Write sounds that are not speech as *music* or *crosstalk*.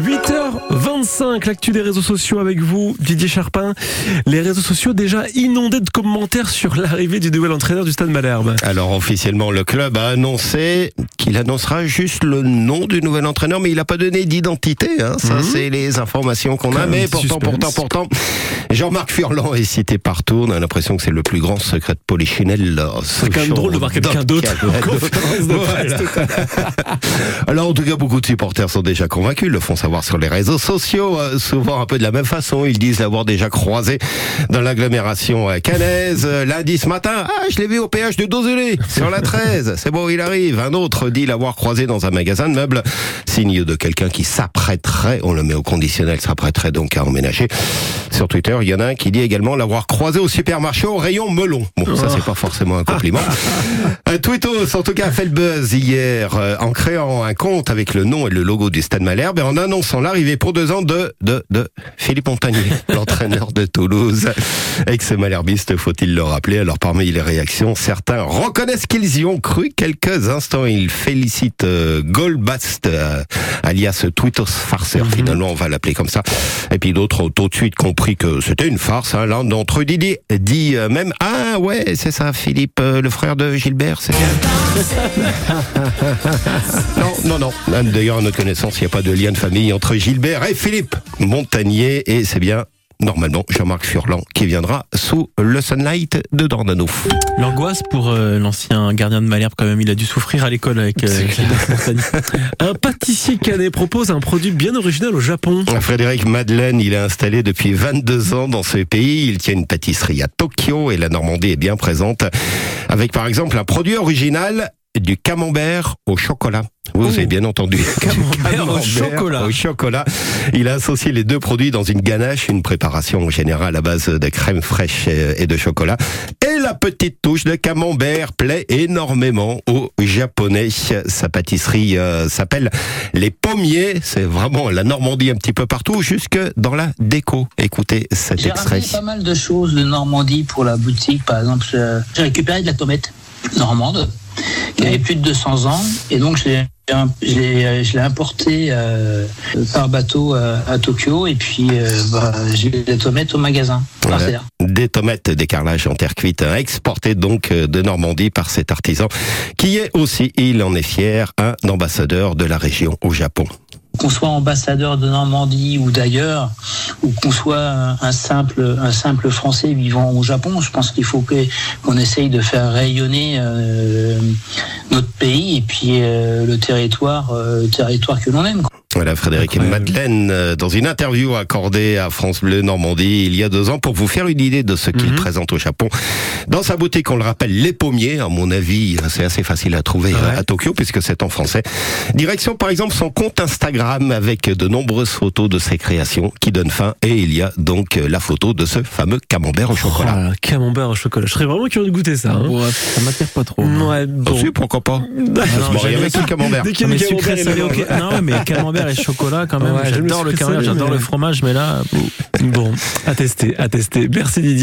8h25, l'actu des réseaux sociaux avec vous, Didier Charpin. Les réseaux sociaux déjà inondés de commentaires sur l'arrivée du nouvel entraîneur du Stade Malherbe. Alors officiellement, le club a annoncé qu'il annoncera juste le nom du nouvel entraîneur, mais il n'a pas donné d'identité. Hein. Ça, Mhm. c'est les informations qu'on a. Mais pourtant, pourtant, pourtant, Jean-Marc Furlan est cité partout. On a l'impression que c'est le plus grand secret de Polichinelle. C'est quand même drôle de voir quelqu'un d'autre. *laughs* Alors en tout cas, beaucoup de supporters sont déjà convaincus, le font savoir sur les réseaux sociaux, euh, souvent un peu de la même façon. Ils disent l'avoir déjà croisé dans l'agglomération euh, cannaise euh, lundi ce matin. Ah, je l'ai vu au péage de Dozulé, sur la 13. C'est bon, il arrive. Un autre dit l'avoir croisé dans un magasin de meubles, signe de quelqu'un qui s'apprêterait, on le met au conditionnel, s'apprêterait donc à emménager. Sur Twitter, il y en a un qui dit également l'avoir croisé au supermarché au rayon melon. Bon, ça c'est pas forcément un compliment. *laughs* Un tweetos, en tout cas, a fait le buzz hier euh, en créant un compte avec le nom et le logo du Stade Malherbe et en annonçant l'arrivée pour deux ans de, de, de Philippe Montagnier, *laughs* l'entraîneur de Toulouse. Ex-malherbiste, faut-il le rappeler? Alors, parmi les réactions, certains reconnaissent qu'ils y ont cru quelques instants. Ils félicitent euh, Alias Tweetos farceur. Finalement, on va l'appeler comme ça. Et puis d'autres ont tout de suite compris que c'était une farce. Hein. L'un d'entre eux dit, dit euh, même, ah ouais, c'est ça, Philippe, euh, le frère de Gilbert, c'est bien. *laughs* non, non, non. D'ailleurs, à notre connaissance, il n'y a pas de lien de famille entre Gilbert et Philippe Montagnier. Et c'est bien, normalement, Jean-Marc Furlan qui viendra sous le Sunlight de Dornano. L'angoisse pour euh, l'ancien gardien de Malherbe quand même, il a dû souffrir à l'école avec euh. *laughs* Un pâtissier canet propose un produit bien original au Japon. Frédéric Madeleine, il est installé depuis 22 ans dans ce pays. Il tient une pâtisserie à Tokyo et la Normandie est bien présente. Avec par exemple un produit original du camembert au chocolat. Vous avez bien entendu. *laughs* Camembert au chocolat. Au chocolat. Il a associé les deux produits dans une ganache, une préparation en général à base de crème fraîche et de chocolat. Et la petite touche de camembert plaît énormément aux Japonais. Sa pâtisserie euh, s'appelle les pommiers. C'est vraiment la Normandie un petit peu partout, jusque dans la déco. Écoutez cet J'ai extrait. ramené pas mal de choses de Normandie pour la boutique. Par exemple, euh, j'ai récupéré de la tomate normande qui avait plus de 200 ans. Et donc, je l'ai je l'ai- je l'ai importé euh, par bateau euh, à Tokyo. Et puis, euh, bah, j'ai eu des tomates au magasin. Voilà. Des tomates d'écarlage en terre cuite, hein, exportées donc euh, de Normandie par cet artisan, qui est aussi, il en est fier, un ambassadeur de la région au Japon. Qu'on soit ambassadeur de Normandie ou d'ailleurs, ou qu'on soit un, simple, un simple Français vivant au Japon, je pense qu'il faut qu'on essaye de faire rayonner euh, puis euh, le territoire, euh, territoire que l'on aime. Voilà, Frédéric Incroyable. Madeleine, euh, dans une interview accordée à France Bleu Normandie il y a deux ans, pour vous faire une idée de ce qu'il Mhm. présente au Japon. Dans sa boutique, on le rappelle, Les Pommiers, à mon avis, c'est assez facile à trouver Ouais. euh, à Tokyo, puisque c'est en français. Direction, par exemple, son compte Instagram, avec de nombreuses photos de ses créations, qui donnent fin, et il y a donc euh, la photo de ce fameux camembert au chocolat. Oh là camembert au chocolat. Je serais vraiment curieux de goûter ça. hein. Ouais, ça m'attire pas trop. Ouais, bon. Ah, pourquoi pas *laughs* non, avec le camembert. Dès qu'il y a Mais sucré, salé, ok. Non, mais camembert et chocolat quand même. Ouais, j'adore le camembert, j'adore le fromage, mais là, *laughs* Bon, à tester, à tester. Merci Didier.